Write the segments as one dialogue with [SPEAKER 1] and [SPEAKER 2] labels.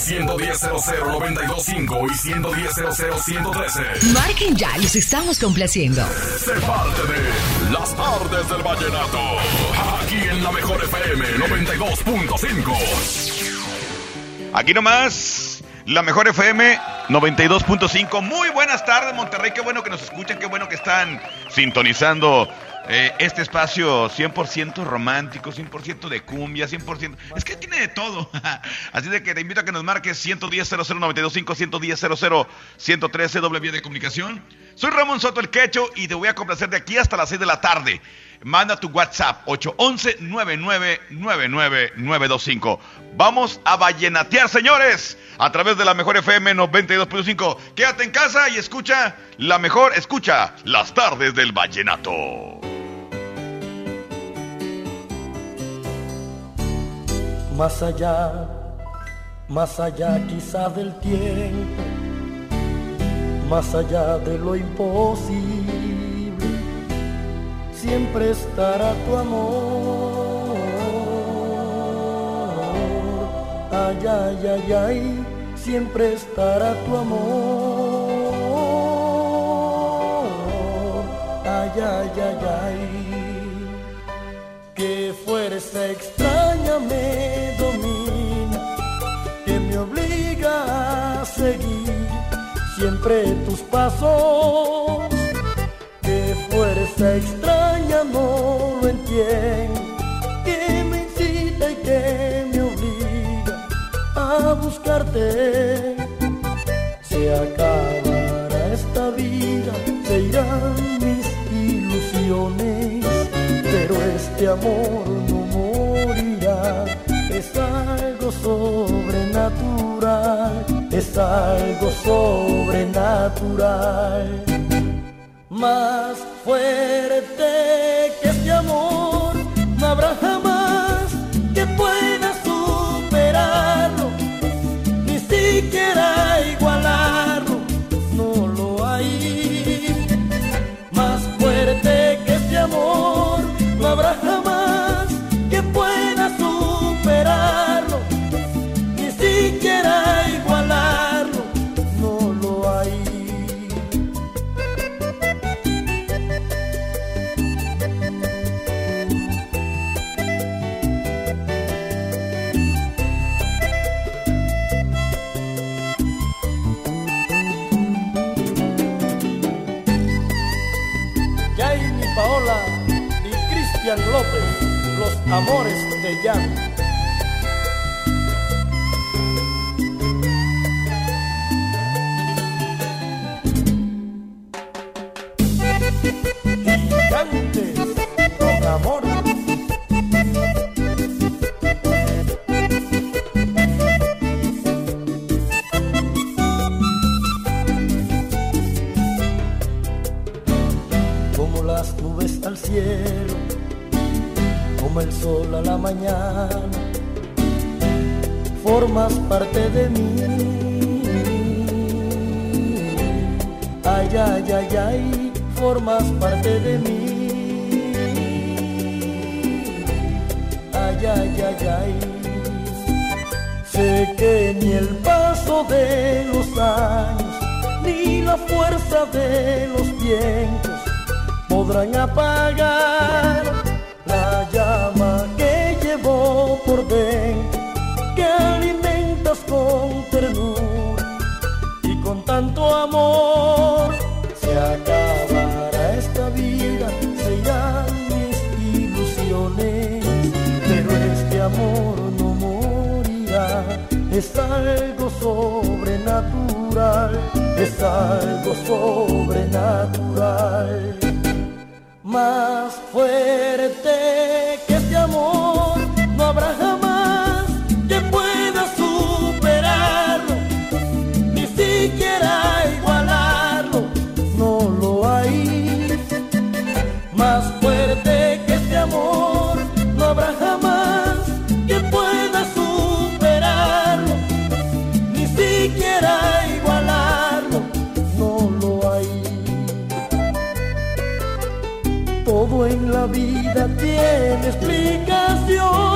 [SPEAKER 1] Al 110 925 y 110 113
[SPEAKER 2] Marquen ya, los estamos complaciendo.
[SPEAKER 1] Sé parte de Las tardes del vallenato. Aquí en la mejor FM 92.5.
[SPEAKER 3] Aquí nomás, la mejor FM 92.5. Muy buenas tardes, Monterrey. Qué bueno que nos escuchan, qué bueno que están sintonizando eh, este espacio 100% romántico, 100% de cumbia, 100%. Es que tiene de todo. Así de que te invito a que nos marques 110 00925 110 00 113 doble vía de comunicación. Soy Ramón Soto el Quecho y te voy a complacer de aquí hasta las 6 de la tarde. Manda tu WhatsApp 811-999925. Vamos a vallenatear, señores, a través de la mejor FM 92.5. Quédate en casa y escucha la mejor, escucha las tardes del vallenato.
[SPEAKER 4] Más allá, más allá quizá del tiempo, más allá de lo imposible, siempre estará tu amor. Ay, ay, ay, ay, siempre estará tu amor. Ay, ay, ay, ay, que fuerza extraña me domina, que me obliga a seguir siempre tus pasos. Fuerza extraña no lo entiendo, que me incita y que me obliga a buscarte. Se acabará esta vida, se irán mis ilusiones, pero este amor no morirá. Es algo sobrenatural, es algo sobrenatural. Más fuerte que este amor, amores explicación.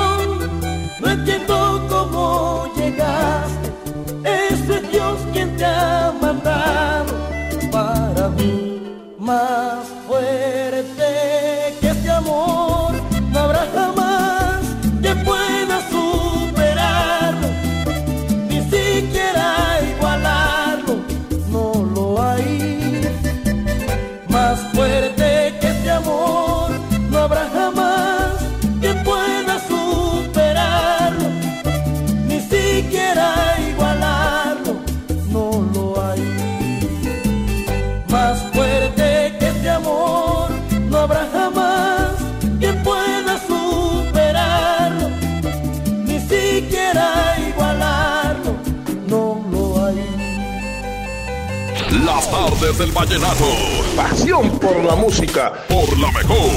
[SPEAKER 1] Del vallenato.
[SPEAKER 5] Pasión por la música.
[SPEAKER 1] Por la mejor.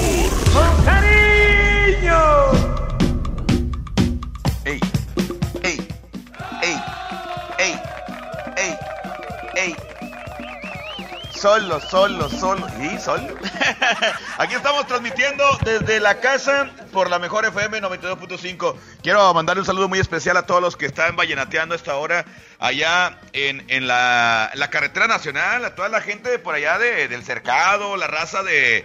[SPEAKER 3] ¡Ey! ¡Ey! ¡Ey! ¡Ey! ¡Ey! ¡Ey! Solo, solo, solo. ¿Y solo? Aquí estamos transmitiendo desde la casa por la mejor FM 92.5. Quiero mandar un saludo muy especial a todos los que están vallenateando a esta hora allá en, en la, la carretera nacional, a toda la gente de por allá de- del cercado, la raza de,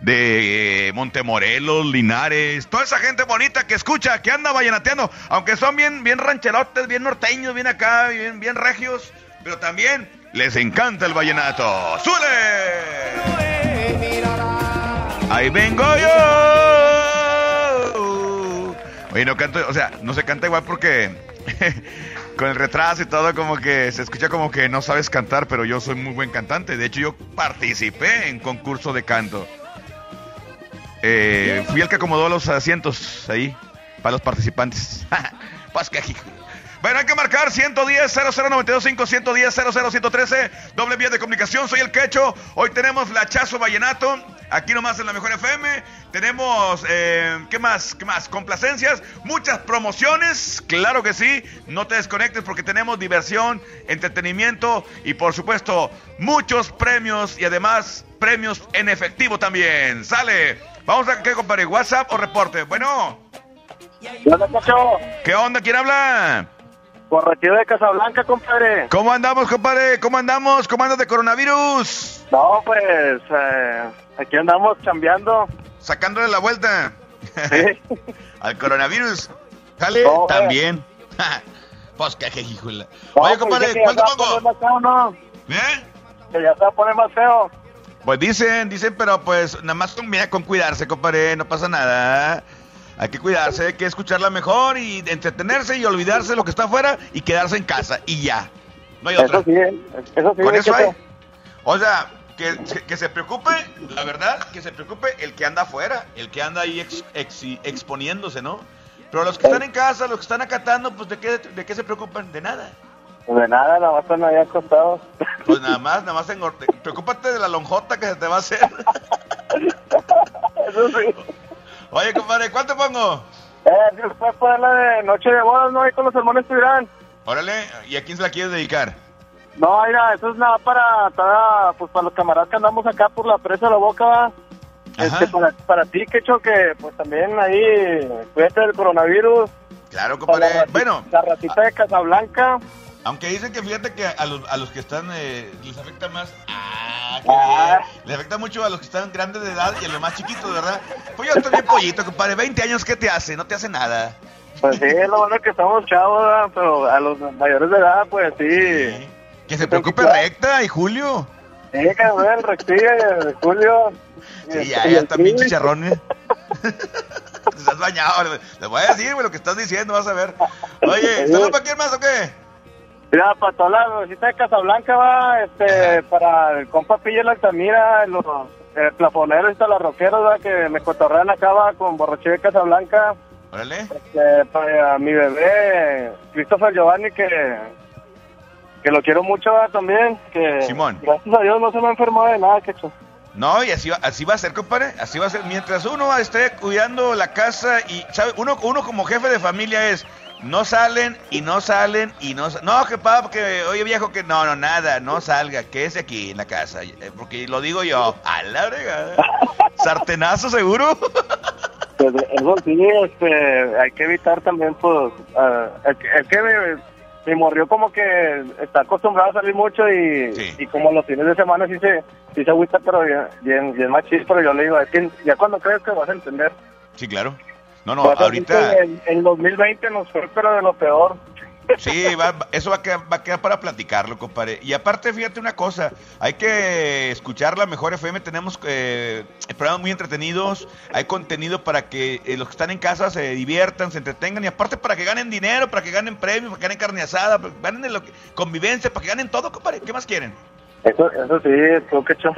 [SPEAKER 3] de Montemorelos, Linares, toda esa gente bonita que escucha, que anda vallenateando, aunque son bien, bien rancherotes, bien norteños, bien acá, bien, bien regios, pero también les encanta el vallenato. ¡Sule! Ahí vengo yo. Oye, no canto, o sea, no se canta igual porque con el retraso y todo como que se escucha como que no sabes cantar, pero yo soy muy buen cantante. De hecho, yo participé en concurso de canto. Eh, fui el que acomodó los asientos ahí para los participantes. pues que hijo. Bueno, hay que marcar 110 00925 110 00113 doble vía de comunicación. Soy el Quecho. Hoy tenemos Flachazo Vallenato. Aquí nomás en la Mejor FM. Tenemos, eh, ¿qué más? ¿Qué más? Complacencias. Muchas promociones. Claro que sí. No te desconectes porque tenemos diversión, entretenimiento y por supuesto muchos premios y además premios en efectivo también. Sale. Vamos a qué, compadre. WhatsApp o reporte. Bueno,
[SPEAKER 6] Cacho.
[SPEAKER 3] ¿qué onda? ¿Quién habla?
[SPEAKER 6] Corretido de Casablanca, compadre.
[SPEAKER 3] ¿Cómo andamos, compadre? ¿Cómo andamos? ¿Cómo andas de coronavirus?
[SPEAKER 6] No, pues, eh, aquí andamos chambeando.
[SPEAKER 3] Sacándole la vuelta
[SPEAKER 6] Sí.
[SPEAKER 3] al coronavirus. Jale,
[SPEAKER 6] No,
[SPEAKER 3] también. pues qué híjole.
[SPEAKER 6] No,
[SPEAKER 3] Oye,
[SPEAKER 6] pues,
[SPEAKER 3] compadre,
[SPEAKER 6] que
[SPEAKER 3] ¿cuánto pongo?
[SPEAKER 6] feo, ¿no?
[SPEAKER 3] ¿Eh?
[SPEAKER 6] Que ya se va a poner más feo.
[SPEAKER 3] Pues dicen, dicen, pero pues nada más con, mira, con cuidarse, compadre, no pasa nada. Hay que cuidarse, hay que escucharla mejor y entretenerse y olvidarse de lo que está afuera y quedarse en casa y ya. No hay otra.
[SPEAKER 6] Eso sí, eso sí.
[SPEAKER 3] Con eso hay. O sea, que, que se preocupe, la verdad, que se preocupe el que anda afuera, el que anda ahí ex- exi- exponiéndose, ¿no? Pero los que están en casa, los que están acatando, pues ¿de qué, de qué se preocupan? De nada.
[SPEAKER 6] De nada, nada más están ahí acostados.
[SPEAKER 3] Pues nada más, nada más engorde. Preocúpate de la lonjota que se te va a hacer.
[SPEAKER 6] Eso sí.
[SPEAKER 3] Oye, compadre, ¿cuánto pongo?
[SPEAKER 6] Eh, Dios, puedes poner la de Noche de Bodas, ¿no? Ahí con los hermanos Tibirán.
[SPEAKER 3] Órale, ¿y a quién se la quieres dedicar?
[SPEAKER 6] No, mira, eso es nada para, para, pues, para los camaradas que andamos acá por la presa de la boca, ¿va? Este, para, para ti, Quecho, que pues también ahí, cuídate del coronavirus.
[SPEAKER 3] Claro,
[SPEAKER 6] Para la
[SPEAKER 3] compadre. Bueno,
[SPEAKER 6] La ratita de Casablanca.
[SPEAKER 3] Aunque dicen que fíjate que a los, a los que están, eh, les afecta más. Ah, qué
[SPEAKER 6] Ah.
[SPEAKER 3] Les afecta mucho a los que están grandes de edad y a los más chiquitos, ¿verdad? Pues yo estoy bien pollito, compadre. 20 años, ¿qué te hace? No te hace nada.
[SPEAKER 6] Pues sí, es lo bueno que estamos chavos, ¿verdad? pero a los mayores de edad, pues sí.
[SPEAKER 3] Que se preocupe recta y Julio.
[SPEAKER 6] Sí, que y el Julio.
[SPEAKER 3] Sí, ya, ya están bien chicharrones. Te estás bañado. Les voy a decir, güey, lo que estás diciendo, vas a ver. Oye, ¿saludos para quién más o qué?
[SPEAKER 6] Mira, para toda la visita de Casablanca va, este, para el compa Pilla la Altamira, los eh, plafoneros y talarroqueros, ¿verdad? que me cotorrean acá va, con borrachera de Casablanca.
[SPEAKER 3] Órale.
[SPEAKER 6] Este, para mi bebé, Christopher Giovanni, que, que lo quiero mucho ¿verdad? también. Que
[SPEAKER 3] Simón.
[SPEAKER 6] Gracias a Dios no se me ha enfermado de nada, quecho.
[SPEAKER 3] No, y así va, así va a ser, compadre. Así va a ser. Mientras uno esté cuidando la casa y, ¿sabe? Uno, uno como jefe de familia es, no salen y no salen y no sa- No, que papá, que, oye viejo, que no, no, nada, no salga, quédese aquí en la casa. eh, Porque lo digo yo, a la fregada. Sartenazo seguro.
[SPEAKER 6] Pues eso sí, este, hay que evitar también, pues, ah, el, que- el que me, me morrió como que está acostumbrado a salir mucho y,
[SPEAKER 3] Sí.
[SPEAKER 6] y como los fines de semana sí se, sí se agüita, pero bien, bien, bien machis, pero yo le digo, es que ya cuando crees que vas a entender.
[SPEAKER 3] Sí, claro. No, no, ahorita...
[SPEAKER 6] En, en 2020 nos fue, pero de lo peor.
[SPEAKER 3] Sí, va- eso va a, quedar, va a quedar para platicarlo, compadre. Y aparte, fíjate una cosa, hay que escuchar la mejor FM, tenemos eh, programas muy entretenidos, hay contenido para que eh, los que están en casa se diviertan, se entretengan y aparte para que ganen dinero, para que ganen premios, para que ganen carne asada, para que ganen lo que- convivencia, para que ganen todo, compadre. ¿Qué más quieren?
[SPEAKER 6] Eso, eso sí, tú que chum.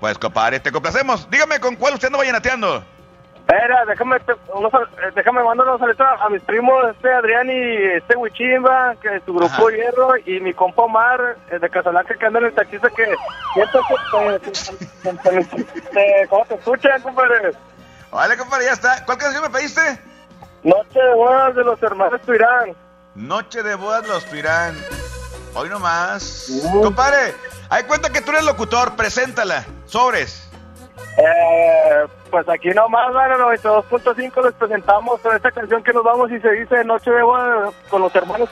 [SPEAKER 3] Pues, compadre, te complacemos. Dígame con cuál usted anda vallenateando.
[SPEAKER 6] Espera, déjame, unos, eh, déjame mandar unos saludos a, mis primos, este Adrián y este Huichimba, que es su grupo
[SPEAKER 3] Ajá.
[SPEAKER 6] Hierro, y mi compa Omar, eh, de Casablanca, que anda en el taxista, que siento que te, te- te- te- ¿cómo te escuchan, compadre?
[SPEAKER 3] Vale, compadre, ya está. ¿Cuál canción me pediste?
[SPEAKER 6] Noche de bodas de los hermanos Tuirán.
[SPEAKER 3] Noche de bodas los Tuirán. Hoy nomás.
[SPEAKER 6] Uh.
[SPEAKER 3] Compadre, hay cuenta que tú eres locutor, preséntala. Sobres.
[SPEAKER 6] Eh, pues aquí nomás, bueno, 92.5 les presentamos esta canción que nos vamos y se dice Noche de bodas con los hermanos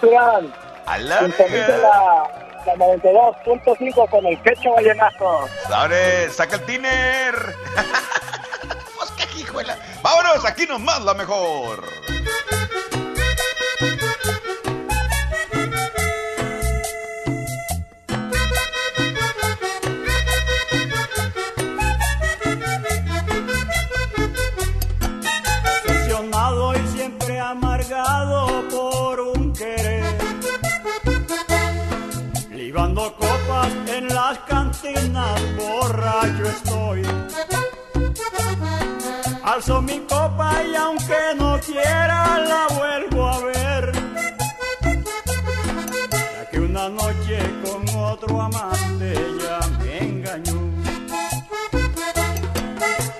[SPEAKER 3] la
[SPEAKER 6] Sintoniza la, la 92.5 con el quecho vallenato.
[SPEAKER 3] Sobres, saca el tiner. pues qué hijuela. Vámonos, aquí nomás la mejor.
[SPEAKER 7] Por un querer. Libando copas en las cantinas, borracho estoy. Alzo mi copa y aunque no quiera la vuelvo a ver. Ya que una noche con otro amante ya me engañó.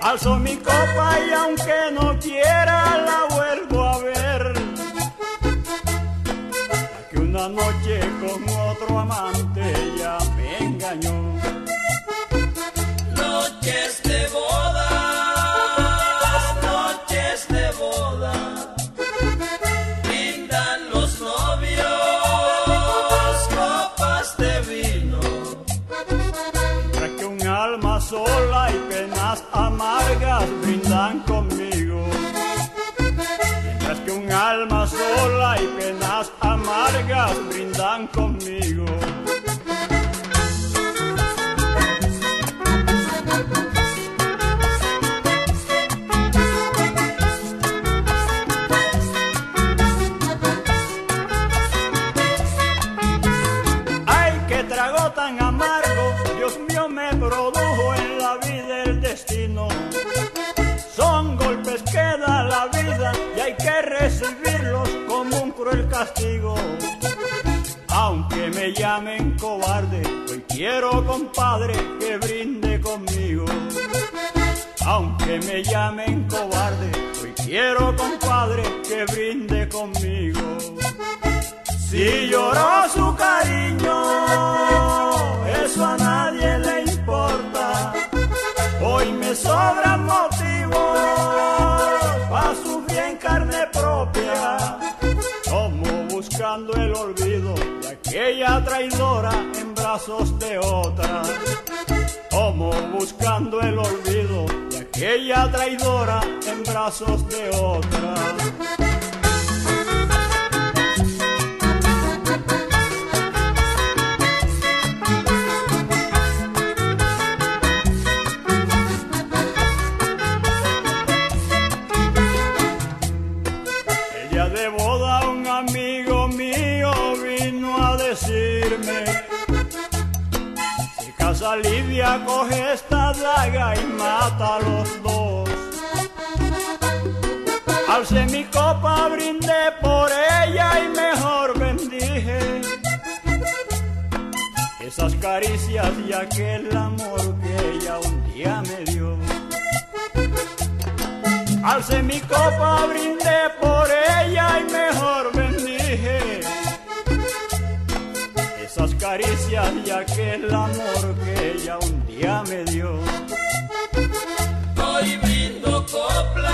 [SPEAKER 7] Alzo mi copa y aunque no Aunque me llamen cobarde, hoy quiero, compadre, que brinde conmigo. Aunque me llamen cobarde, hoy quiero, compadre, que brinde conmigo. Si lloró su cariño, aquella traidora en brazos de otra. Como buscando el olvido de aquella traidora en brazos de otra. Lidia coge esta daga y mata a los dos. Alcé mi copa, brindé por ella y mejor bendije Esas caricias y aquel amor que ella un día me dio. Alcé mi copa, brindé por ella y mejor bendije esas caricias y aquel amor que ella un día me dio. Hoy brindo coplas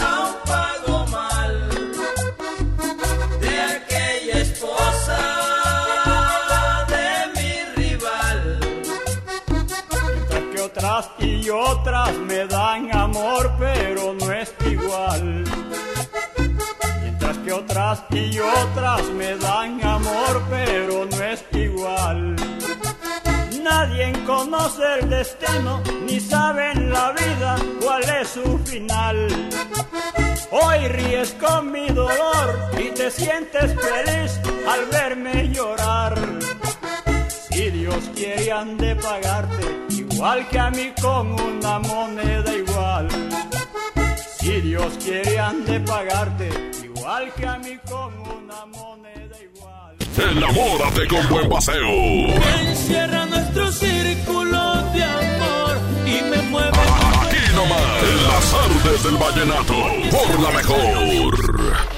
[SPEAKER 8] a un pago mal de aquella esposa de mi rival.
[SPEAKER 7] Mientras que otras y otras me dan amor, pero no es igual. Que otras y otras me dan amor, pero no es igual. Nadie conoce el destino, ni sabe en la vida cuál es su final. Hoy ríes con mi dolor y te sientes feliz al verme llorar. Si Dios quiere han de pagarte igual que a mí con una moneda igual. Si Dios quiere han de pagarte igual que a mí con una moneda igual.
[SPEAKER 1] Enamórate con buen paseo.
[SPEAKER 8] Encierra nuestro círculo de amor y me mueve.
[SPEAKER 1] Aquí nomás, en las artes del vallenato, por la mejor.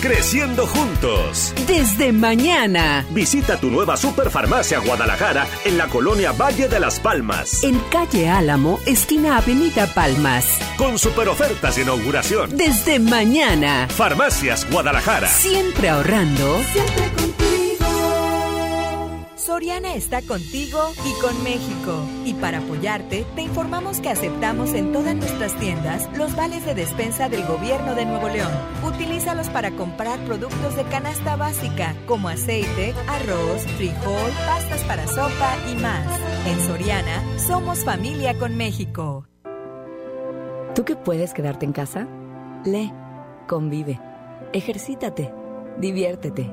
[SPEAKER 9] Creciendo juntos.
[SPEAKER 10] Desde mañana.
[SPEAKER 9] Visita tu nueva Superfarmacia Guadalajara en la colonia Valle de las Palmas.
[SPEAKER 10] En calle Álamo, esquina Avenida Palmas.
[SPEAKER 9] Con super ofertas de inauguración.
[SPEAKER 10] Desde mañana.
[SPEAKER 9] Farmacias Guadalajara.
[SPEAKER 10] Siempre ahorrando.
[SPEAKER 11] Siempre contigo. Soriana está contigo y con México. Y para apoyarte, te informamos que aceptamos en todas nuestras tiendas los vales de despensa del gobierno de Nuevo León. Utilízalos para comprar productos de canasta básica como aceite, arroz, frijol, pastas para sopa y más. En Soriana, somos familia con México.
[SPEAKER 12] ¿Tú que puedes quedarte en casa? Lee, convive, ejercítate, diviértete,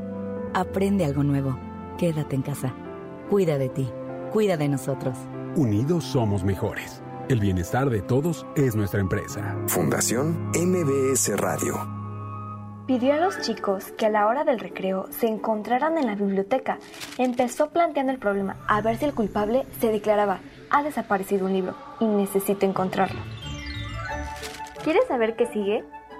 [SPEAKER 12] aprende algo nuevo. Quédate en casa. Cuida de ti. Cuida de nosotros.
[SPEAKER 13] Unidos somos mejores. El bienestar de todos es nuestra empresa.
[SPEAKER 14] Fundación MBS Radio.
[SPEAKER 15] Pidió a los chicos que a la hora del recreo se encontraran en la biblioteca. Empezó planteando el problema a ver si el culpable se declaraba, ha desaparecido un libro y necesito encontrarlo. ¿Quieres saber qué sigue?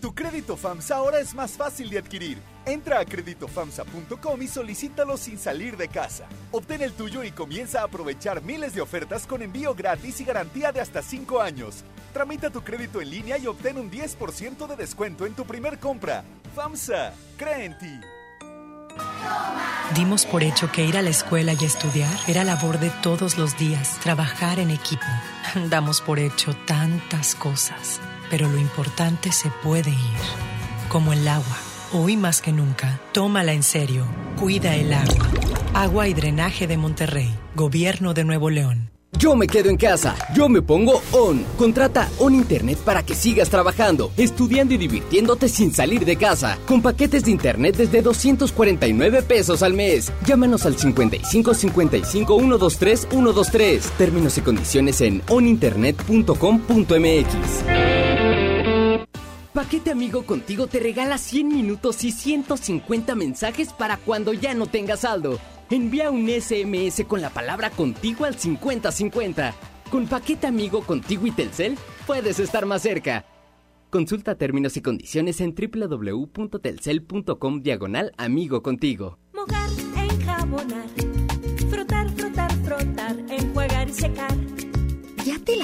[SPEAKER 16] Tu crédito FAMSA ahora es más fácil de adquirir. Entra a creditofamsa.com y solicítalo sin salir de casa. Obtén el tuyo y comienza a aprovechar miles de ofertas con envío gratis y garantía de hasta 5 años. Tramita tu crédito en línea y obtén un 10% de descuento en tu primer compra. FAMSA, cree en ti.
[SPEAKER 17] Dimos por hecho que ir a la escuela y estudiar era labor de todos los días, trabajar en equipo. Damos por hecho tantas cosas, pero lo importante se puede ir, como el agua. Hoy más que nunca, tómala en serio, cuida el agua. Agua y Drenaje de Monterrey, Gobierno de Nuevo León.
[SPEAKER 18] Yo me quedo en casa, yo me pongo On. Contrata On Internet para que sigas trabajando, estudiando y divirtiéndote sin salir de casa. Con paquetes de Internet desde 249 pesos al mes. Llámanos al 55 55 123 123. Términos y condiciones en oninternet.com.mx. Paquete Amigo Contigo te regala 100 minutos y 150 mensajes para cuando ya no tengas saldo. Envía un SMS con la palabra contigo al 5050. Con Paquete Amigo Contigo y Telcel puedes estar más cerca. Consulta términos y condiciones en www.telcel.com diagonal amigo contigo.
[SPEAKER 11] Mojar, enjabonar, frotar, frotar, frotar, enjuagar y secar.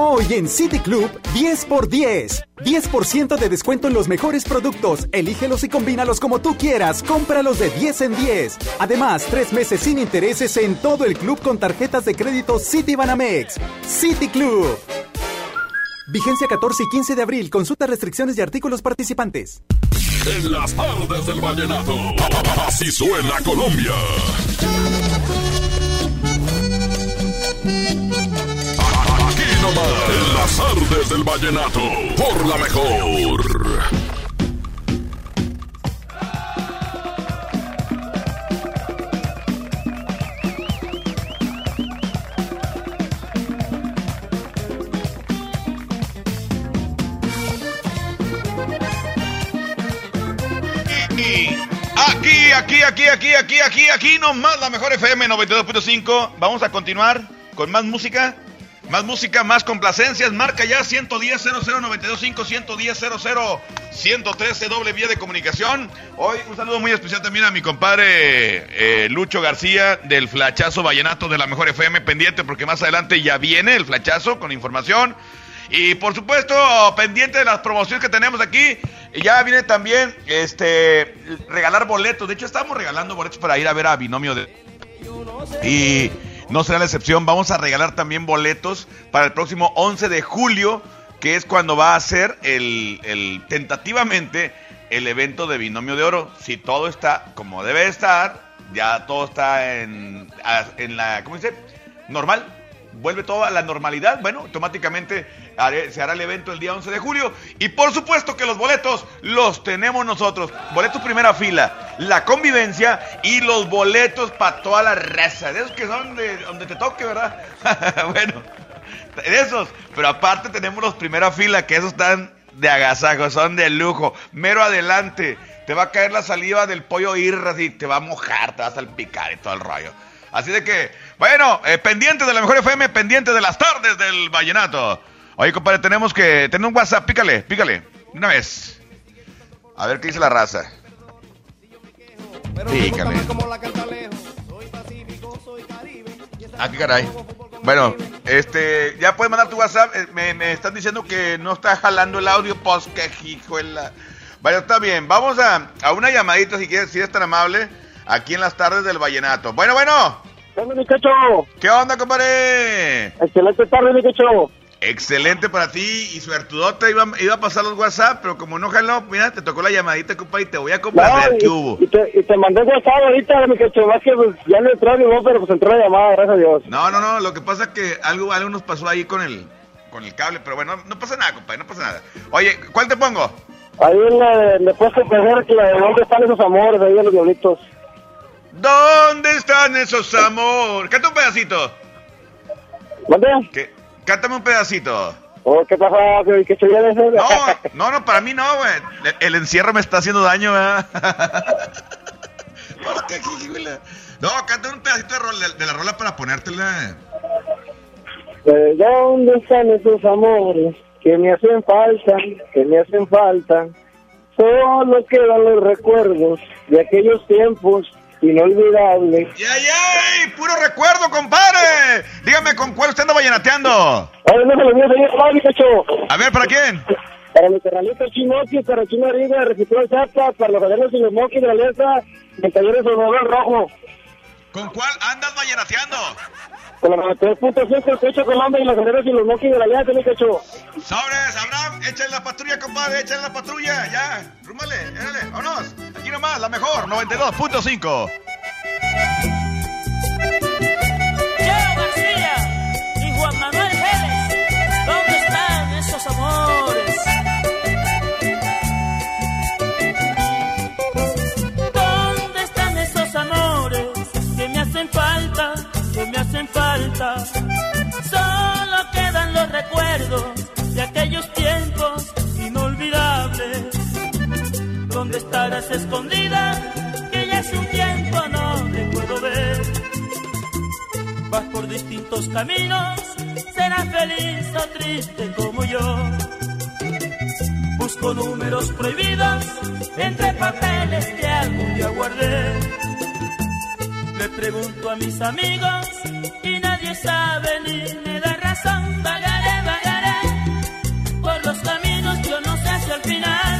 [SPEAKER 19] Hoy en City Club, 10 por 10. 10% de descuento en los mejores productos. Elígelos y combínalos como tú quieras. Cómpralos de 10 en 10. Además, tres meses sin intereses en todo el club con tarjetas de crédito City Banamex. City Club. Vigencia 14 y 15 de abril. Consulta restricciones y artículos participantes.
[SPEAKER 1] En las tardes del vallenato. Así suena Colombia. Tardes del vallenato. Por la mejor.
[SPEAKER 3] Aquí, aquí, aquí, aquí, aquí, aquí, aquí nomás la mejor FM 92.5. Vamos a continuar con más música. Más música, más complacencias. Marca ya 110 00925 110 00 113 doble vía de comunicación. Hoy un saludo muy especial también a mi compadre eh, Lucho García del Flachazo Vallenato de la Mejor FM. Pendiente porque más adelante ya viene el Flachazo con información. Y por supuesto, pendiente de las promociones que tenemos aquí, ya viene también este regalar boletos. De hecho, estamos regalando boletos para ir a ver a Binomio de. Y no será la excepción, vamos a regalar también boletos para el próximo 11 de julio, que es cuando va a ser el, el tentativamente el evento de Binomio de Oro. Si todo está como debe estar, ya todo está en, en la, ¿cómo dice? Normal, vuelve todo a la normalidad, bueno, automáticamente se hará el evento el día 11 de julio. Y por supuesto que los boletos los tenemos nosotros. Boletos primera fila, la convivencia y los boletos para toda la raza. De esos que son de donde te toque, ¿verdad? bueno, de esos. Pero aparte tenemos los primera fila, que esos están de agasajo, son de lujo. Mero adelante. Te va a caer la saliva del pollo irras y te va a mojar, te va a salpicar y todo el rollo. Así de que, bueno, eh, pendiente de la mejor FM, pendiente de las tardes del vallenato. Oye, compadre, tenemos que tener un WhatsApp, pícale, pícale, una vez. A ver qué dice la raza. Pícale. Ah, qué caray. Bueno, este, ya puedes mandar tu WhatsApp. eh, Me, me están diciendo que no está jalando el audio, pues que hijo en la. Bueno, está bien. Vamos a, a una llamadita, si quieres, si es tan amable, aquí en las tardes del vallenato. Bueno, bueno.
[SPEAKER 6] ¿Qué onda, mi cacho?
[SPEAKER 3] ¿Qué onda, compadre?
[SPEAKER 6] Excelente tarde, mi cacho.
[SPEAKER 3] Excelente para ti y suertudote. Iba, iba a pasar los WhatsApp, pero como no jaló, mira, te tocó la llamadita, compadre, y te voy a complacer.
[SPEAKER 6] No,
[SPEAKER 3] ¿Qué
[SPEAKER 6] y,
[SPEAKER 3] hubo?
[SPEAKER 6] y te, y te mandé WhatsApp ahorita, mi cacho. Más que pues, ya no entró ni vos, pero pues entró la llamada, gracias a Dios.
[SPEAKER 3] No, no, no, lo que pasa es que algo, algo nos pasó ahí con el, con el cable, pero bueno, no pasa nada, compadre, no pasa nada. Oye, ¿cuál te pongo?
[SPEAKER 6] Ahí le, le puedes que la de dónde están esos amores ahí de los diablitos.
[SPEAKER 3] ¿Dónde están esos amores? Canta un pedacito.
[SPEAKER 6] ¿Dónde?
[SPEAKER 3] ¿Qué? Cántame un pedacito.
[SPEAKER 6] Oh, ¿Qué pasa? ¿Qué?
[SPEAKER 3] No, no, no, para mí no, güey. El, el encierro me está haciendo daño, ¿verdad? ¿Por qué, híjole? No, canta un pedacito de, rola- de la rola para ponértela.
[SPEAKER 6] ¿De dónde están esos amores que me hacen falta, que me hacen falta? Solo quedan los recuerdos de aquellos tiempos inolvidables.
[SPEAKER 3] ¡Ay, ay! ¡Puro recuerdo, compadre! Dígame, ¿con cuál usted anda vallenateando?
[SPEAKER 6] Ay, no se lo mío, señor Pablo, cacho.
[SPEAKER 3] A ver, ¿para quién?
[SPEAKER 6] Para mi carnalito Chinochi, para Chino Arriba, Recicló Zapa, para los caderos y los moquis de la Alianza, el taller de Salvador Rojo.
[SPEAKER 3] ¿Con cuál andas vallenateando?
[SPEAKER 6] Con la 93.5, el Pecho Colombia y los caderos y los moquis de la Alianza, mi cacho.
[SPEAKER 3] Sobres, Abraham, échale la patrulla, compadre, échale la patrulla, ya. Rúmale, échale, vámonos. Aquí nomás, la mejor, 92.5.
[SPEAKER 8] Cheo García y Juan Manuel Vélez, ¿dónde están esos amores? Que me hacen falta? Solo quedan los recuerdos de aquellos tiempos inolvidables. ¿Dónde estarás escondida? Que ya hace un tiempo no te puedo ver. Vas por distintos caminos, serás feliz o triste como yo. Busco números prohibidos entre papeles que algún día guardé. Le pregunto a mis amigos y nadie sabe ni me da razón. Vagaré, vagaré por los caminos, yo no sé si al final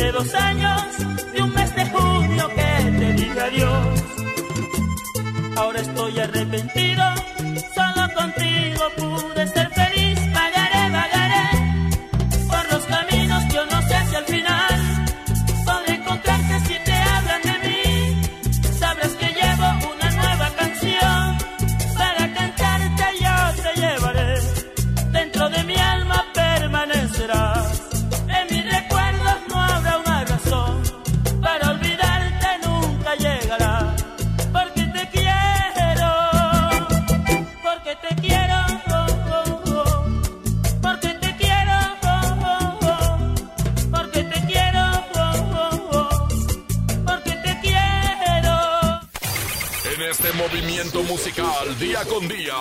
[SPEAKER 8] de dos años, de un mes de junio que te dije adiós. Ahora estoy arrepentido, solo contigo pude ser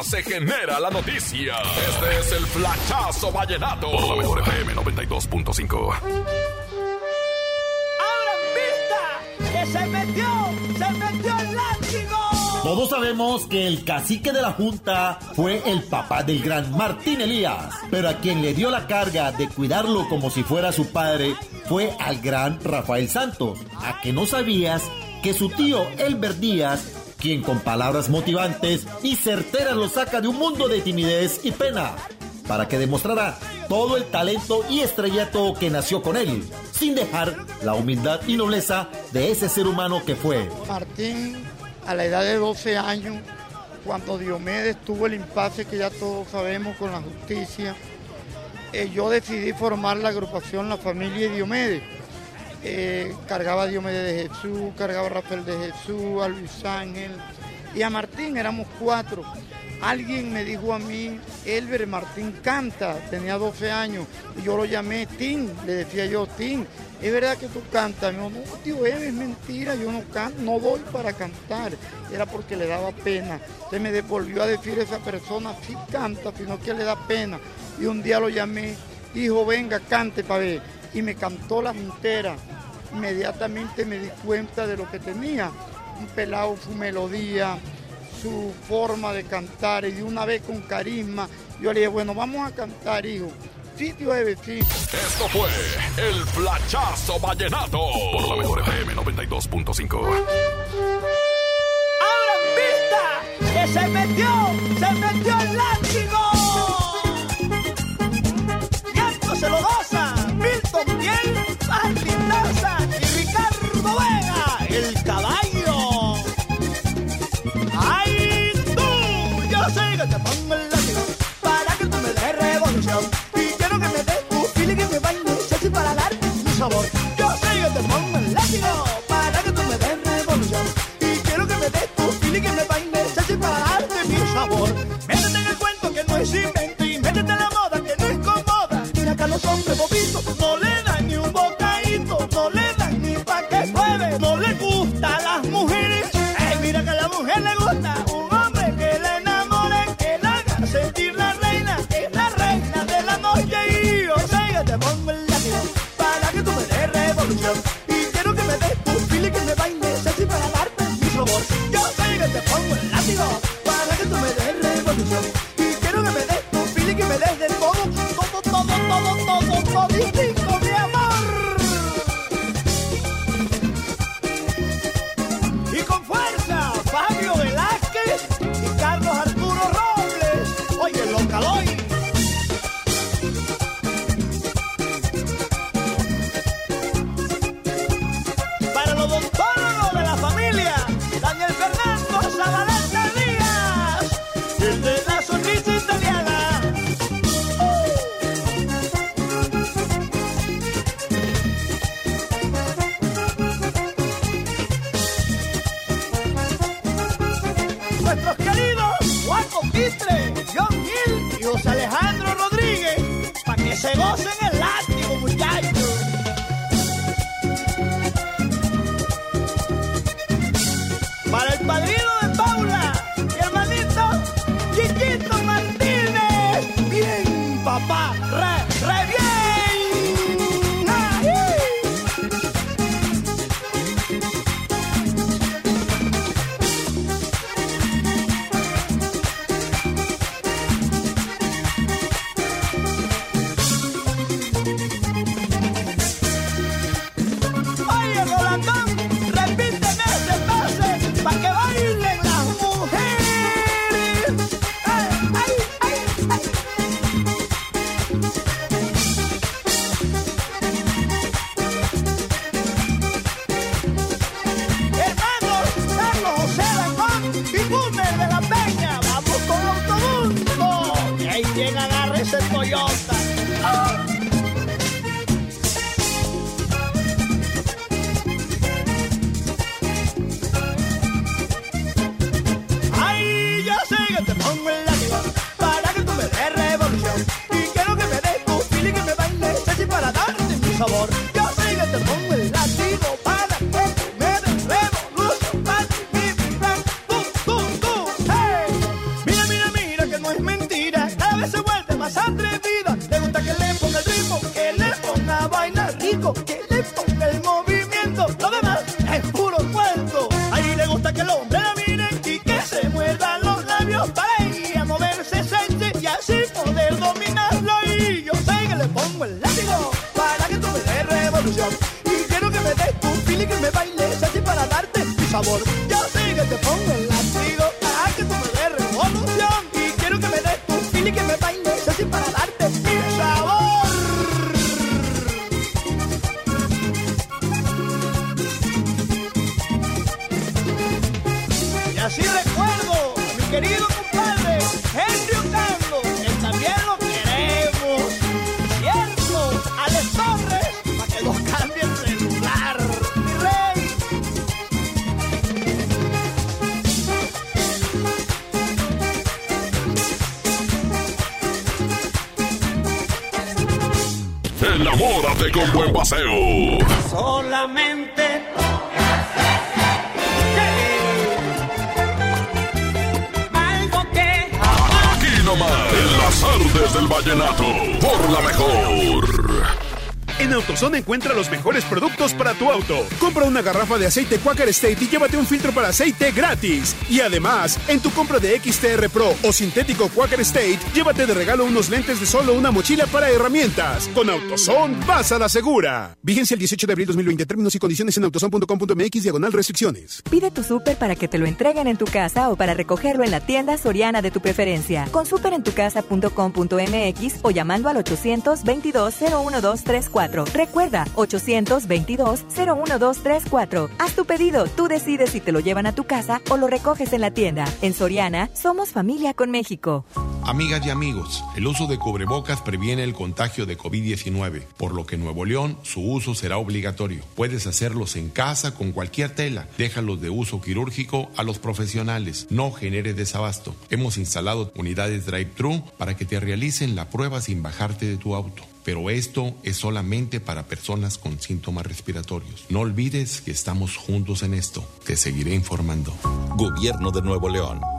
[SPEAKER 1] se genera la noticia. Este es el flachazo vallenato. Por la mejor FM 92.5.
[SPEAKER 20] ¡Que se metió! ¡Se metió el látigo!
[SPEAKER 21] Todos sabemos que el cacique de la Junta fue el papá del gran Martín Elías, pero a quien le dio la carga de cuidarlo como si fuera su padre fue al gran Rafael Santos, a que no sabías que su tío Elber Díaz, quien con palabras motivantes y certeras lo saca de un mundo de timidez y pena, para que demostrara todo el talento y estrellato que nació con él, sin dejar la humildad y nobleza de ese ser humano que fue.
[SPEAKER 22] Martín, a la edad de 12 años, cuando Diomedes tuvo el impasse que ya todos sabemos con la justicia, eh, yo decidí formar la agrupación La Familia de Diomedes. Eh, cargaba a Diomedes de Jesús, cargaba a Rafael de Jesús, a Luis Ángel y a Martín, éramos cuatro. Alguien me dijo a mí, Elber Martín canta, tenía 12 años, y yo lo llamé Tim, le decía yo, Tim, ¿es verdad que tú cantas? Me dijo, no, tío, es mentira, yo no canto, no doy para cantar. Era porque le daba pena. Se me devolvió a decir esa persona, sí canta, sino que le da pena. Y un día lo llamé, hijo, venga, cante para ver. Y me cantó la entera. Inmediatamente me di cuenta de lo que tenía. Un pelado, su melodía, su forma de cantar y de una vez con carisma. Yo le dije, bueno, vamos a cantar, hijo. Sí, tío Eve, sí.
[SPEAKER 1] Esto fue el flachazo vallenato. Por la mejor FM 92.5.
[SPEAKER 20] ¡Abran vista! ¡Que se metió! ¡Se metió el látigo!
[SPEAKER 1] Enamórate con buen paseo.
[SPEAKER 20] Solamente algo que
[SPEAKER 1] Aquí nomás, en las artes del vallenato, por la mejor.
[SPEAKER 23] En AutoZone encuentra los mejores productos para tu auto. Compra una garrafa de aceite Quaker State y llévate un filtro para aceite gratis. Y además, en tu compra de XTR Pro o sintético Quaker State, llévate de regalo unos lentes de sol o una mochila para herramientas. Con AutoZone, vas a la segura. Vigencia el 18 de abril 2020. Términos y condiciones en autozone.com.mx diagonal restricciones.
[SPEAKER 11] Pide tu súper para que te lo entreguen en tu casa o para recogerlo en la tienda soriana de tu preferencia. Con superentucasa.com.mx o llamando al 822-01234. Recuerda, 822-01234. Haz tu pedido, tú decides si te lo llevan a tu casa o lo recoges en la tienda. En Soriana, somos familia con México.
[SPEAKER 24] Amigas y amigos, el uso de cubrebocas previene el contagio de COVID-19, por lo que en Nuevo León su uso será obligatorio. Puedes hacerlos en casa con cualquier tela. Déjalos de uso quirúrgico a los profesionales. No genere desabasto. Hemos instalado unidades drive-thru para que te realicen la prueba sin bajarte de tu auto. Pero esto es solamente para personas con síntomas respiratorios. No olvides que estamos juntos en esto. Te seguiré informando.
[SPEAKER 25] Gobierno de Nuevo León.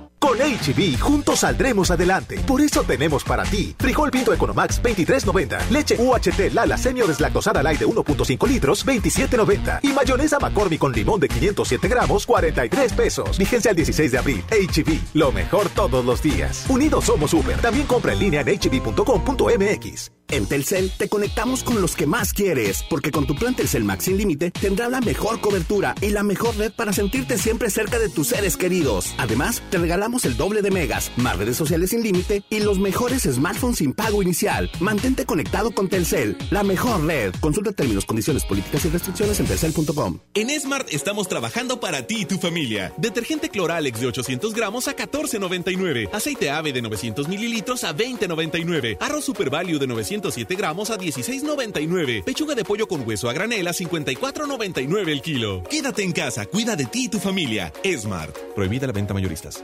[SPEAKER 26] Con HB, juntos saldremos adelante. Por eso tenemos para ti frijol pinto Economax 23.90, leche UHT Lala Senior deslactosada light de 1.5 litros 27.90 y mayonesa McCormick con limón de 507 gramos 43 pesos. Vigencia el 16 de abril. HB, lo mejor todos los días. Unidos somos super. También compra en línea en hb.com.mx.
[SPEAKER 27] En Telcel te conectamos con los que más quieres, porque con tu plan Telcel Max sin límite tendrás la mejor cobertura y la mejor red para sentirte siempre cerca de tus seres queridos. Además, te regalamos el doble de megas, más redes sociales sin límite y los mejores smartphones sin pago inicial. Mantente conectado con Telcel, la mejor red. Consulta términos, condiciones, políticas y restricciones en telcel.com.
[SPEAKER 28] En Smart estamos trabajando para ti y tu familia. Detergente Cloralex de 800 gramos a 14.99. Aceite ave de 900 mililitros a 20.99. Arroz Super Value de 907 gramos a 16.99. Pechuga de pollo con hueso a granel a 54.99 el kilo. Quédate en casa, cuida de ti y tu familia. Smart. Prohibida la venta mayoristas.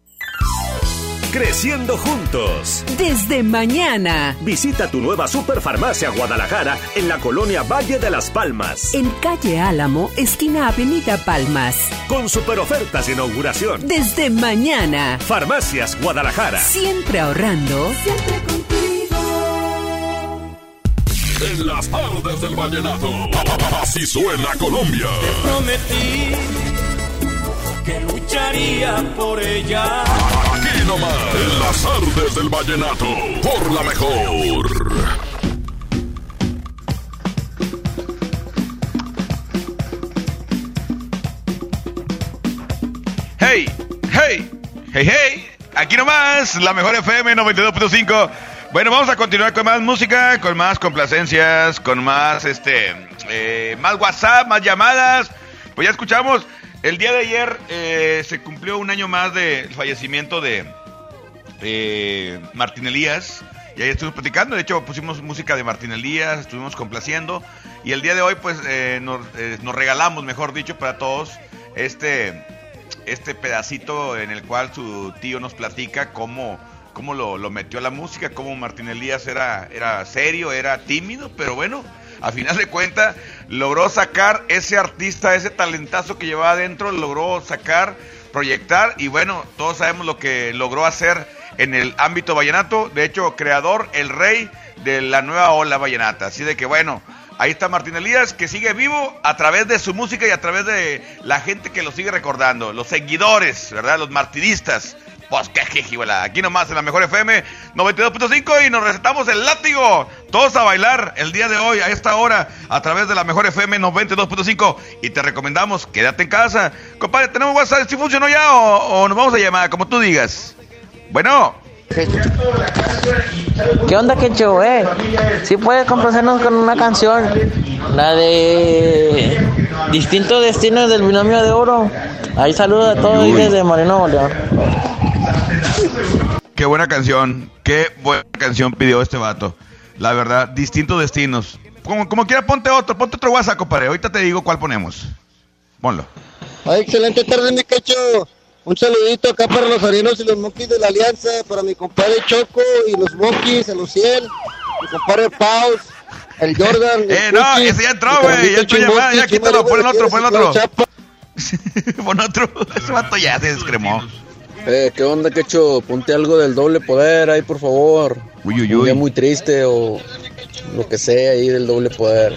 [SPEAKER 29] Creciendo juntos.
[SPEAKER 10] Desde mañana.
[SPEAKER 29] Visita tu nueva Superfarmacia Guadalajara en la colonia Valle de las Palmas.
[SPEAKER 10] En calle Álamo, esquina Avenida Palmas.
[SPEAKER 29] Con super ofertas de inauguración.
[SPEAKER 10] Desde mañana.
[SPEAKER 29] Farmacias Guadalajara.
[SPEAKER 10] Siempre ahorrando.
[SPEAKER 1] Siempre contigo. En las tardes del vallenato. Así suena Colombia.
[SPEAKER 20] Te prometí lucharía por ella.
[SPEAKER 1] Aquí nomás, en las artes del vallenato, por la mejor.
[SPEAKER 3] Hey, hey, hey, hey. Aquí nomás, la mejor FM 92.5. Bueno, vamos a continuar con más música, con más complacencias, con más, este, eh, más WhatsApp, más llamadas. Pues ya escuchamos, el día de ayer eh, se cumplió un año más del fallecimiento de eh, Martín Elías. Y ahí estuvimos platicando, de hecho pusimos música de Martín Elías, estuvimos complaciendo. Y el día de hoy pues eh, nos, regalamos, mejor dicho, para todos este, este pedacito en el cual su tío nos platica cómo, cómo lo, metió la música, cómo Martín Elías era, era serio, era tímido, pero bueno, a final de cuentas logró sacar ese artista, ese talentazo que llevaba adentro, logró sacar, proyectar y bueno, todos sabemos lo que logró hacer en el ámbito vallenato, de hecho, creador, el rey de la nueva ola vallenata. Así de que bueno, ahí está Martín Elías, que sigue vivo a través de su música y a través de la gente que lo sigue recordando, los seguidores, ¿verdad? Los martiristas. Pues qué jijihuela. Aquí nomás en la mejor FM 92.5 y nos recetamos el látigo. Todos a bailar el día de hoy a esta hora a través de la mejor FM 92.5 y te recomendamos quédate en casa. Compadre, ¿tenemos WhatsApp? ¿Si funcionó ya o, o nos vamos a llamar? Como tú digas. Bueno.
[SPEAKER 30] ¿Qué onda, Quecho, eh? Si puede complacernos con una canción, la de Distinto Destino del Binomio de Oro. Ahí saluda a todos
[SPEAKER 3] Uy.
[SPEAKER 30] desde Moreno, León.
[SPEAKER 3] Qué buena canción, qué buena canción pidió este vato. La verdad, distintos destinos. Como, como quiera, ponte otro, ponte otro WhatsApp, compadre. Ahorita te digo cuál ponemos. Ponlo.
[SPEAKER 31] Ay, excelente tarde, mi cacho. Un saludito acá para los arinos y los monkeys de la Alianza, para mi compadre Choco y los monkeys, el Luciel, mi compadre Paus, el Jordan. el
[SPEAKER 3] Eh, no, ese ya entró, güey. Ya entró
[SPEAKER 31] Chimoski,
[SPEAKER 3] llamada, ya quítalo, pon el otro, pon otro. Pon otro. Ese vato ya se descremó.
[SPEAKER 32] Eh, ¿qué onda, Quecho? Ponte algo del doble poder ahí, por favor.
[SPEAKER 3] Uy, uy,
[SPEAKER 32] Un día
[SPEAKER 3] uy.
[SPEAKER 32] muy triste o lo que sea ahí del doble poder.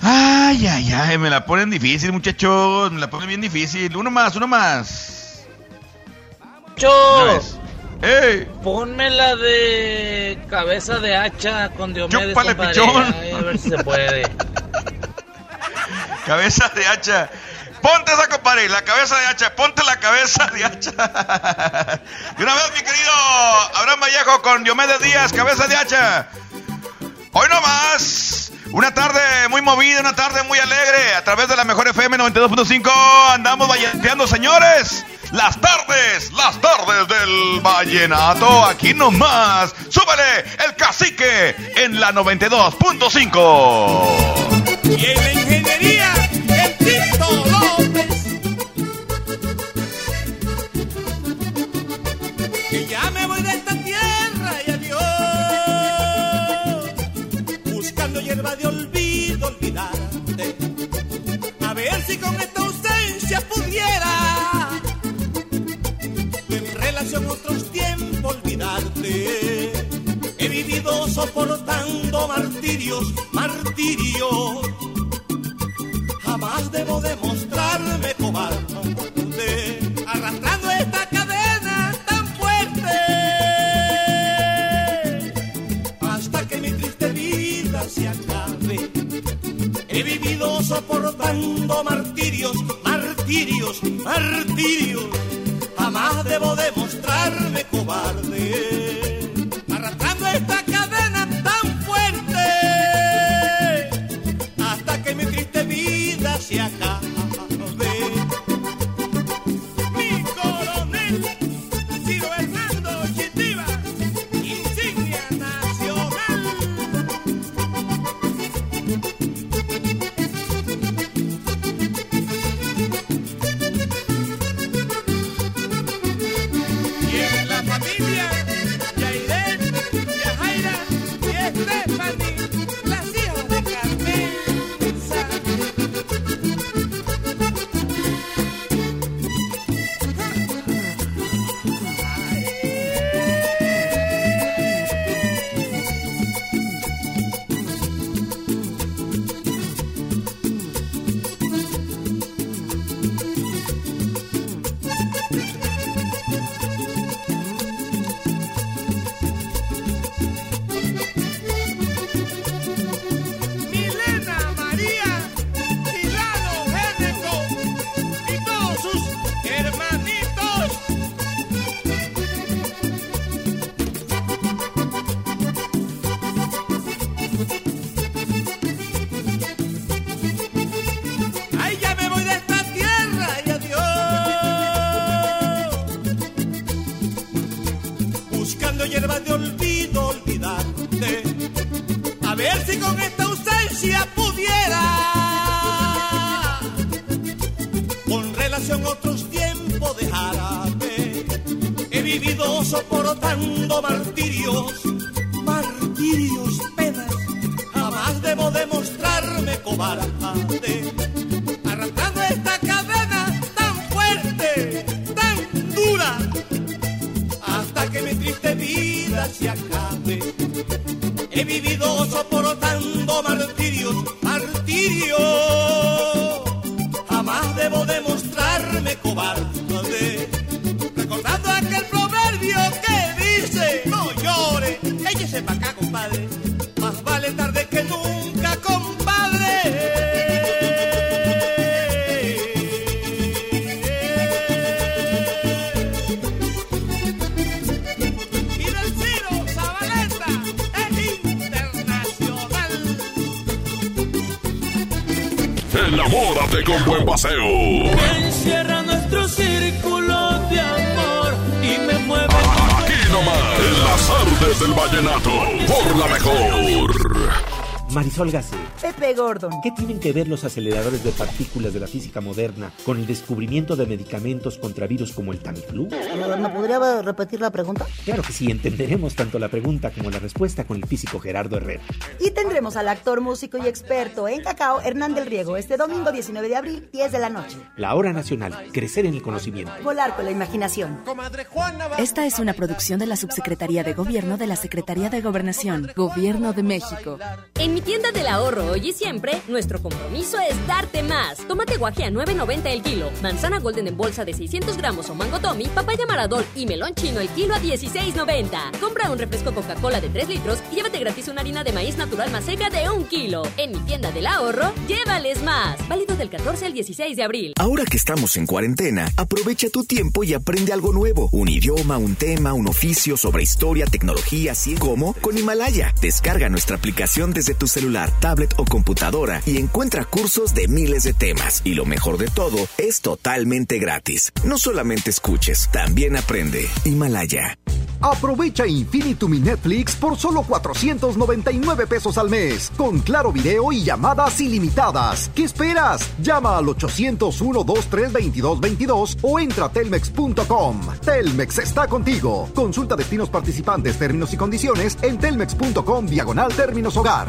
[SPEAKER 3] Ay, ay, ay, me la ponen difícil, muchachos. Me la ponen bien difícil. Uno más, uno más. Vez. ¡Ey!
[SPEAKER 33] ponme la de cabeza de hacha con Diomedes.
[SPEAKER 3] Chúpale, pichón.
[SPEAKER 33] Ay, a ver si se puede.
[SPEAKER 3] Cabeza de hacha. Ponte esa, compadre, la cabeza de hacha. Ponte la cabeza de hacha. De una vez, mi querido Abraham Vallejo con Diomedes Díaz, cabeza de hacha. Hoy no más. Una tarde muy movida, una tarde muy alegre. A través de la mejor FM 92.5 andamos vallenateando, señores. Las tardes, las tardes del vallenato. Aquí nomás. Súbele el cacique en la 92.5.
[SPEAKER 34] si con esta ausencia pudiera. En relación a otros tiempos, olvidarte. He vivido soportando martirios, martirios. Jamás debo demostrarme cobarde, soportando martirios, martirios, martirios. Jamás debo demostrarme
[SPEAKER 1] Enamórate con buen paseo.
[SPEAKER 34] Encierra nuestro círculo de amor y me mueve.
[SPEAKER 1] Aquí nomás, en las artes del vallenato, por la mejor.
[SPEAKER 35] Marisol Gacé, Pepe Gordon.
[SPEAKER 36] ¿Qué tienen que ver los aceleradores de partículas de la física moderna con el descubrimiento de medicamentos contra virus como el Tamiflu?
[SPEAKER 35] ¿Me podría repetir la pregunta?
[SPEAKER 36] Claro que sí, entenderemos tanto la pregunta como la respuesta con el físico Gerardo Herrera.
[SPEAKER 35] Y tendremos al actor, músico y experto en cacao, Hernán del Riego, este domingo 19 de abril, 10 de la noche.
[SPEAKER 36] La hora nacional, crecer en el conocimiento.
[SPEAKER 35] Volar con la imaginación.
[SPEAKER 37] Esta es una producción de la Subsecretaría de Gobierno de la Secretaría de Gobernación, Gobierno de México.
[SPEAKER 38] En mi tienda del ahorro hoy siempre, nuestro compromiso es darte más. Tomate guaje a 9.90 el kilo, manzana golden en bolsa de 600 gramos o mango tommy, papaya maradol y melón chino el kilo a 16.90. Compra un refresco Coca-Cola de 3 litros y llévate gratis una harina de maíz natural más seca de 1 kilo. En mi tienda del ahorro, llévales más. Válido del 14 al 16 de abril.
[SPEAKER 39] Ahora que estamos en cuarentena, aprovecha tu tiempo y aprende algo nuevo. Un idioma, un tema, un oficio sobre historia, tecnología, así como con Himalaya. Descarga nuestra aplicación desde tu celular, tablet o computadora y encuentra cursos de miles de temas. Y lo mejor de todo, es totalmente gratis. No solamente escuches, también aprende. Himalaya.
[SPEAKER 32] Aprovecha Infinitum y Netflix por solo 499 pesos al mes, con claro video y llamadas ilimitadas. ¿Qué esperas? Llama al 801-232222 o entra a telmex.com. Telmex está contigo. Consulta destinos participantes, términos y condiciones en telmex.com diagonal términos hogar.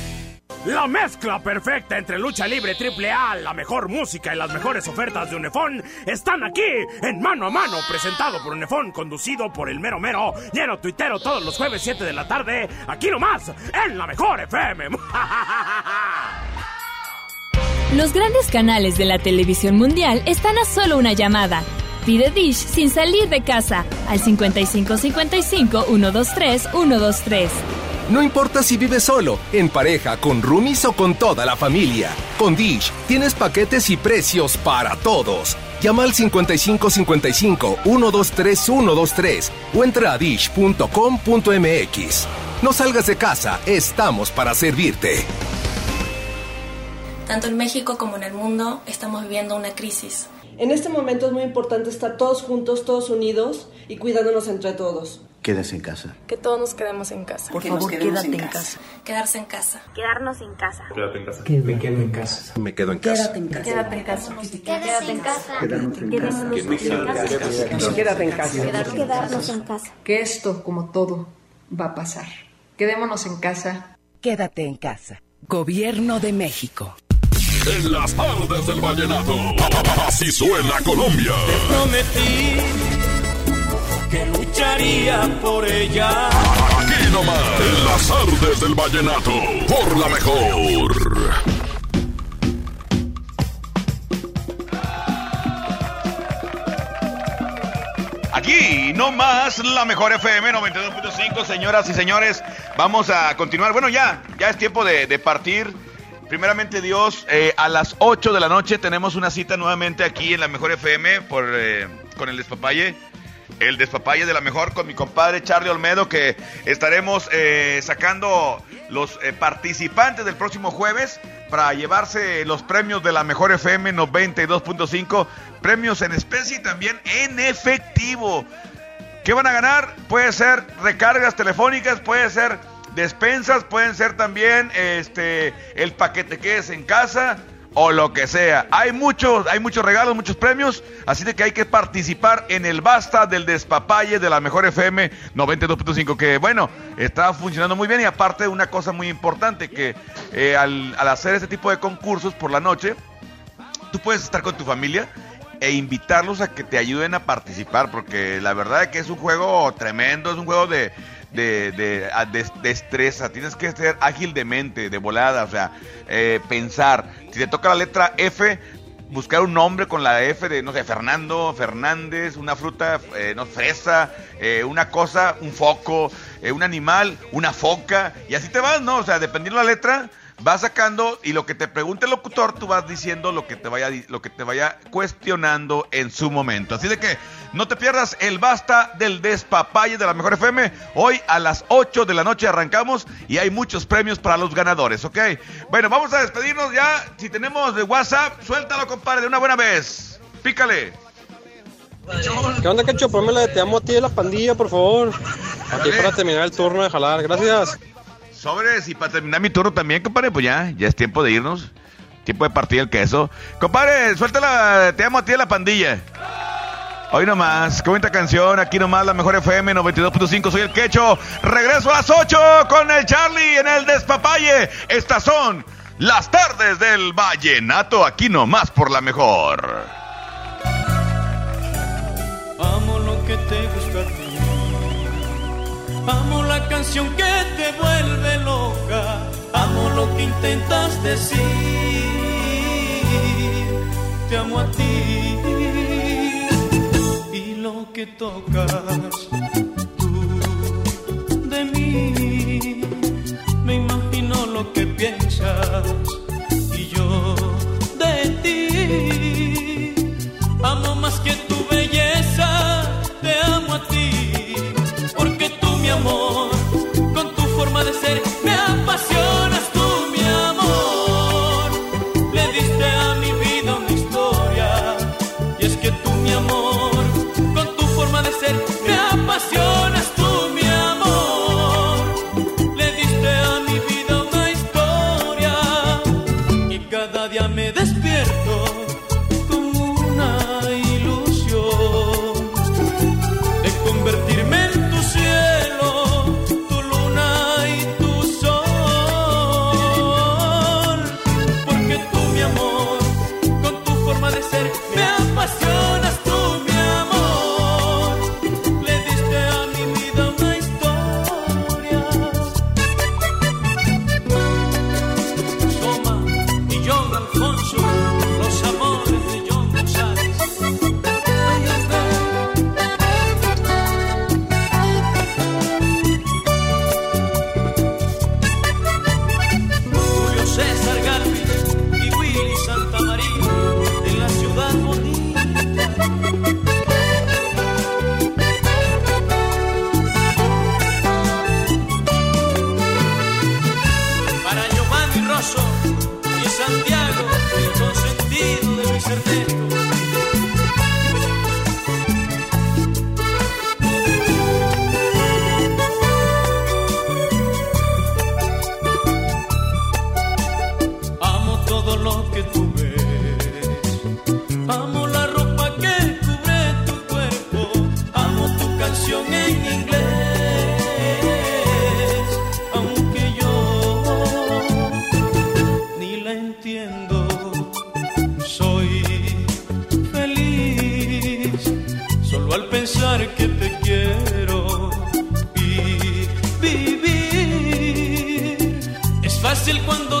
[SPEAKER 40] La mezcla perfecta entre lucha libre triple A, la mejor música y las mejores ofertas de Unefón están aquí en Mano a Mano, presentado por Unefón, conducido por el mero mero, lleno tuitero todos los jueves 7 de la tarde, aquí nomás, en la mejor FM.
[SPEAKER 41] Los grandes canales de la televisión mundial están a solo una llamada. Pide Dish sin salir de casa al 5555 123 123.
[SPEAKER 42] No importa si vives solo, en pareja, con roomies o con toda la familia. Con Dish tienes paquetes y precios para todos. Llama al 5555 123 123 o entra a dish.com.mx. No salgas de casa, estamos para servirte.
[SPEAKER 43] Tanto en México como en el mundo estamos viviendo una crisis.
[SPEAKER 44] En este momento es muy importante estar todos juntos, todos unidos y cuidándonos entre todos.
[SPEAKER 45] Quédese en casa.
[SPEAKER 43] Que todos nos quedemos en casa.
[SPEAKER 44] Por favor, quédate en casa.
[SPEAKER 43] Quedarse en casa. Quedarnos en casa.
[SPEAKER 45] Quédate en casa. Me quedo en casa. Me quedo en casa.
[SPEAKER 43] Quédate en casa. Quédate en casa.
[SPEAKER 44] Quédate en casa.
[SPEAKER 45] Quédanos en casa.
[SPEAKER 44] Quédate en casa.
[SPEAKER 43] Quedarnos en casa.
[SPEAKER 44] Que esto, como todo, va a pasar. Quedémonos en casa.
[SPEAKER 46] Quédate en casa. Gobierno de México.
[SPEAKER 1] En las tardes del vallenato. Así suena Colombia.
[SPEAKER 20] Prometí que lucharía por ella.
[SPEAKER 1] Aquí nomás. En las tardes del vallenato. Por la mejor.
[SPEAKER 3] Aquí, no más, la mejor FM 92.5, señoras y señores. Vamos a continuar. Bueno, ya, ya es tiempo de, de partir. Primeramente, Dios, eh, a las 8 de la noche tenemos una cita nuevamente aquí en la mejor FM por, eh, con el despapalle. El despapalle de la mejor con mi compadre Charlie Olmedo, que estaremos eh, sacando los eh, participantes del próximo jueves para llevarse los premios de la mejor FM 92.5, premios en especie y también en efectivo. ¿Qué van a ganar? Puede ser recargas telefónicas, puede ser despensas, pueden ser también este el paquete que es en casa o lo que sea. Hay muchos, hay muchos regalos, muchos premios, así de que hay que participar en el basta del despapalle de la mejor FM 92.5 que bueno, está funcionando muy bien y aparte una cosa muy importante que eh, al, al hacer este tipo de concursos por la noche, tú puedes estar con tu familia e invitarlos a que te ayuden a participar, porque la verdad es que es un juego tremendo, es un juego de, de, de, de- destreza, tienes que ser ágil de mente, de volada, o sea, eh, pensar. Si te toca la letra F, buscar un nombre con la F de, no sé, Fernando, Fernández, una fruta, eh, no, fresa, eh, una cosa, un foco, eh, un animal, una foca, y así te vas, ¿no? O sea, dependiendo de la letra, vas sacando y lo que te pregunte el locutor, tú vas diciendo lo que te vaya, lo que te vaya cuestionando en su momento. Así de que no te pierdas el basta del despapalle de la mejor FM. Hoy a las 8 de la noche arrancamos y hay muchos premios para los ganadores, ¿ok? Bueno, vamos a despedirnos ya. Si tenemos de WhatsApp, suéltalo, compadre, de una buena vez. Pícale.
[SPEAKER 47] ¿Qué onda, Cacho? Ponme la de Te amo a ti de la pandilla, por favor. Aquí
[SPEAKER 3] Dale.
[SPEAKER 47] para terminar el turno de jalar. Gracias.
[SPEAKER 3] Sobres, y para terminar mi turno también, compadre, pues ya, ya es tiempo de irnos. Tiempo de partir el queso. Compadre, suéltala, te amo a ti de la pandilla. Hoy nomás, comenta canción, aquí nomás la mejor FM 92.5, soy el Quecho. Regreso a las 8 con el Charlie en el Despapalle. Estas son las tardes del Vallenato, aquí nomás por la mejor.
[SPEAKER 20] Amo lo que te gusta. Amo la canción que te vuelve loca. Amo lo que intentas decir. Te amo a ti. Y lo que tocas fácil cuando